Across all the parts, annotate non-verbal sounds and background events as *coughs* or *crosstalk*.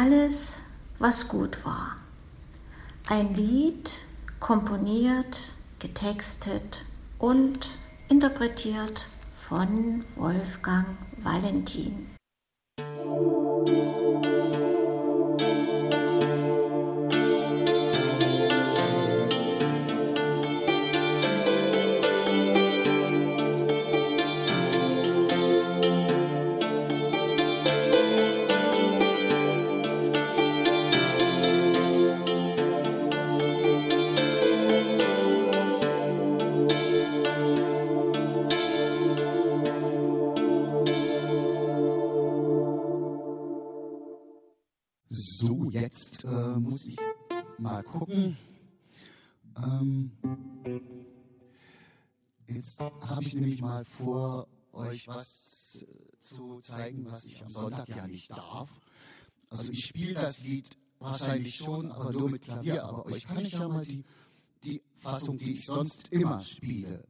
Alles, was gut war. Ein Lied komponiert, getextet und interpretiert von Wolfgang Valentin. Gucken. Ähm, jetzt habe ich nämlich mal vor, euch was zu zeigen, was ich am Sonntag ja nicht darf. Also ich spiele das Lied wahrscheinlich schon, aber nur mit Klavier. Aber euch kann ich ja mal die, die Fassung, die ich sonst immer spiele,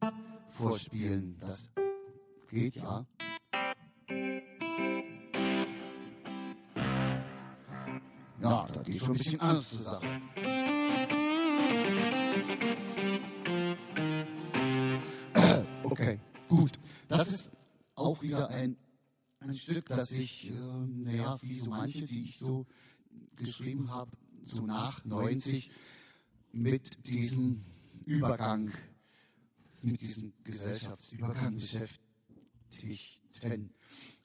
äh, vorspielen. Das geht ja. Ja, da geht schon ein bisschen anders zur Sache. Okay, *coughs* gut. Das ist auch wieder ein, ein Stück, das ich, äh, naja, wie so manche, die ich so geschrieben habe, so nach 90, mit diesem Übergang, mit diesem Gesellschaftsübergang beschäftigten.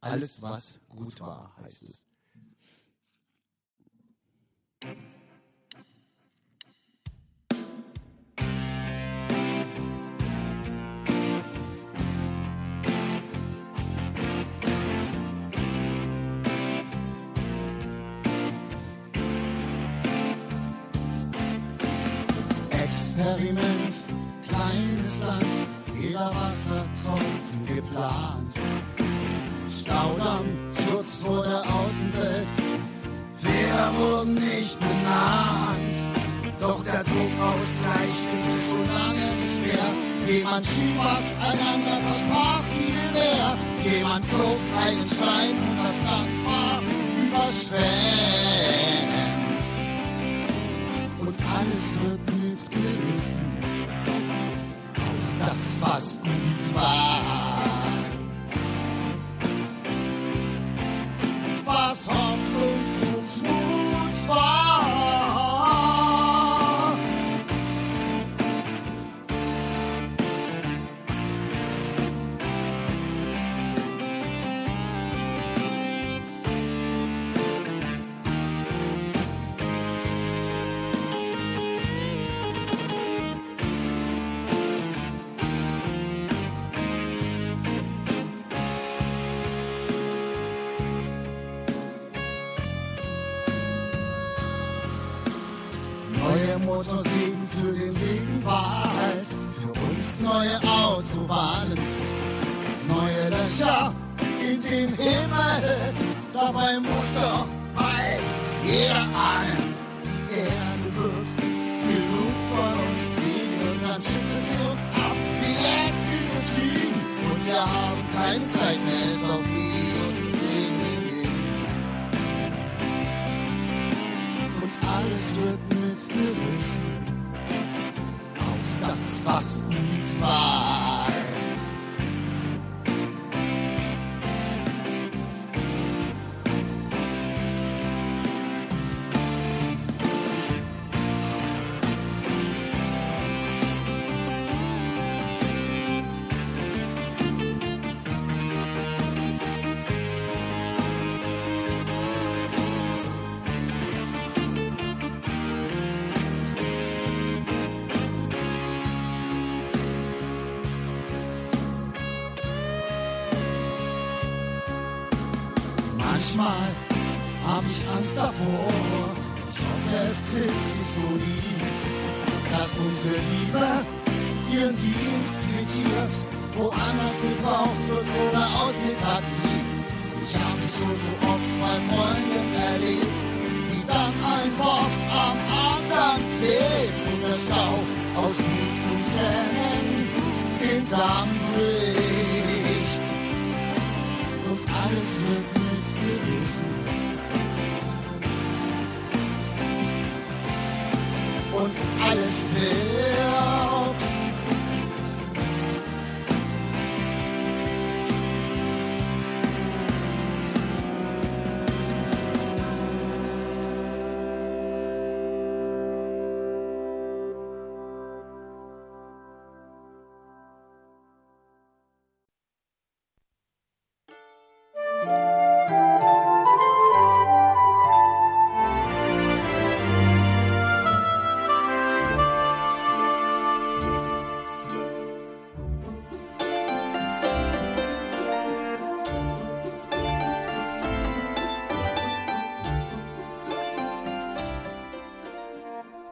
Alles, was gut war, heißt es. Experiment, kleines Land, jeder Wassertropfen geplant. Staudamm, Schutz vor der Wurden nicht benannt. Doch der Druckausgleich stimmte schon lange nicht mehr. Jemand schrieb was, einander versprach viel mehr. Jemand zog einen Stein und das Land war überschwemmt. Und alles wird mitgerissen. Auch das, was gut war. Motorsägen für den Regenwald, für uns neue Autobahnen, neue Löcher in den Himmel. Dabei muss doch bald jeder ahnen, das, was gut Manchmal hab ich Angst davor, ich hoffe, es trifft sich so nie, dass unsere Liebe ihren Dienst quittiert, woanders gebraucht wird oder aus dem Tag liegt. Ich hab mich schon so oft bei Freunden erlebt, wie dann ein und alles wert.